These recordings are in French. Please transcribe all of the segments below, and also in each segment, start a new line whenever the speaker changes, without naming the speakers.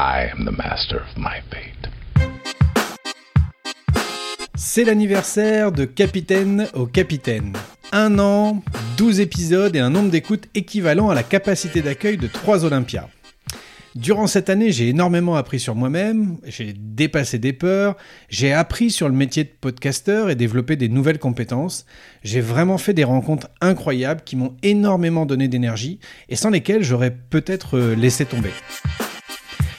I am the master of my fate.
C'est l'anniversaire de Capitaine au Capitaine. Un an, 12 épisodes et un nombre d'écoutes équivalent à la capacité d'accueil de 3 Olympias. Durant cette année, j'ai énormément appris sur moi-même, j'ai dépassé des peurs, j'ai appris sur le métier de podcasteur et développé des nouvelles compétences. J'ai vraiment fait des rencontres incroyables qui m'ont énormément donné d'énergie et sans lesquelles j'aurais peut-être euh, laissé tomber.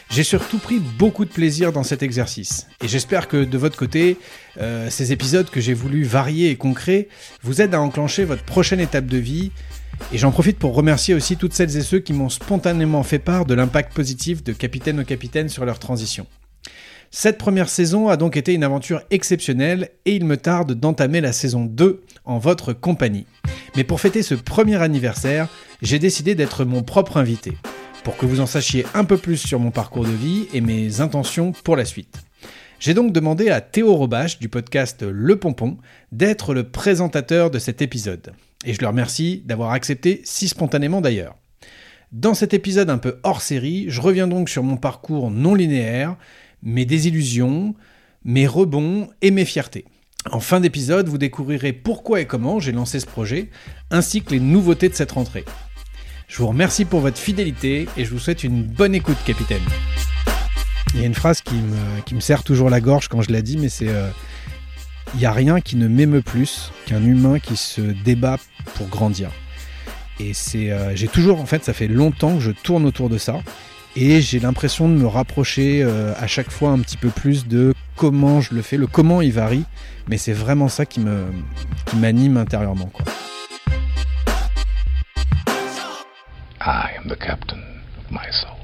J'ai surtout pris beaucoup de plaisir dans cet exercice. Et j'espère que de votre côté, euh, ces épisodes que j'ai voulu varier et concrets vous aident à enclencher votre prochaine étape de vie. Et j'en profite pour remercier aussi toutes celles et ceux qui m'ont spontanément fait part de l'impact positif de Capitaine au Capitaine sur leur transition. Cette première saison a donc été une aventure exceptionnelle et il me tarde d'entamer la saison 2 en votre compagnie. Mais pour fêter ce premier anniversaire, j'ai décidé d'être mon propre invité pour que vous en sachiez un peu plus sur mon parcours de vie et mes intentions pour la suite. J'ai donc demandé à Théo Robache du podcast Le Pompon d'être le présentateur de cet épisode. Et je le remercie d'avoir accepté si spontanément d'ailleurs. Dans cet épisode un peu hors série, je reviens donc sur mon parcours non linéaire, mes désillusions, mes rebonds et mes fiertés. En fin d'épisode, vous découvrirez pourquoi et comment j'ai lancé ce projet, ainsi que les nouveautés de cette rentrée. Je vous remercie pour votre fidélité et je vous souhaite une bonne écoute, capitaine. Il y a une phrase qui me, qui me serre toujours la gorge quand je la dis, mais c'est euh, Il n'y a rien qui ne m'émeut plus qu'un humain qui se débat pour grandir. Et c'est, euh, j'ai toujours, en fait, ça fait longtemps que je tourne autour de ça. Et j'ai l'impression de me rapprocher euh, à chaque fois un petit peu plus de comment je le fais. Le comment il varie, mais c'est vraiment ça qui, me, qui m'anime intérieurement.
I am the captain of my soul.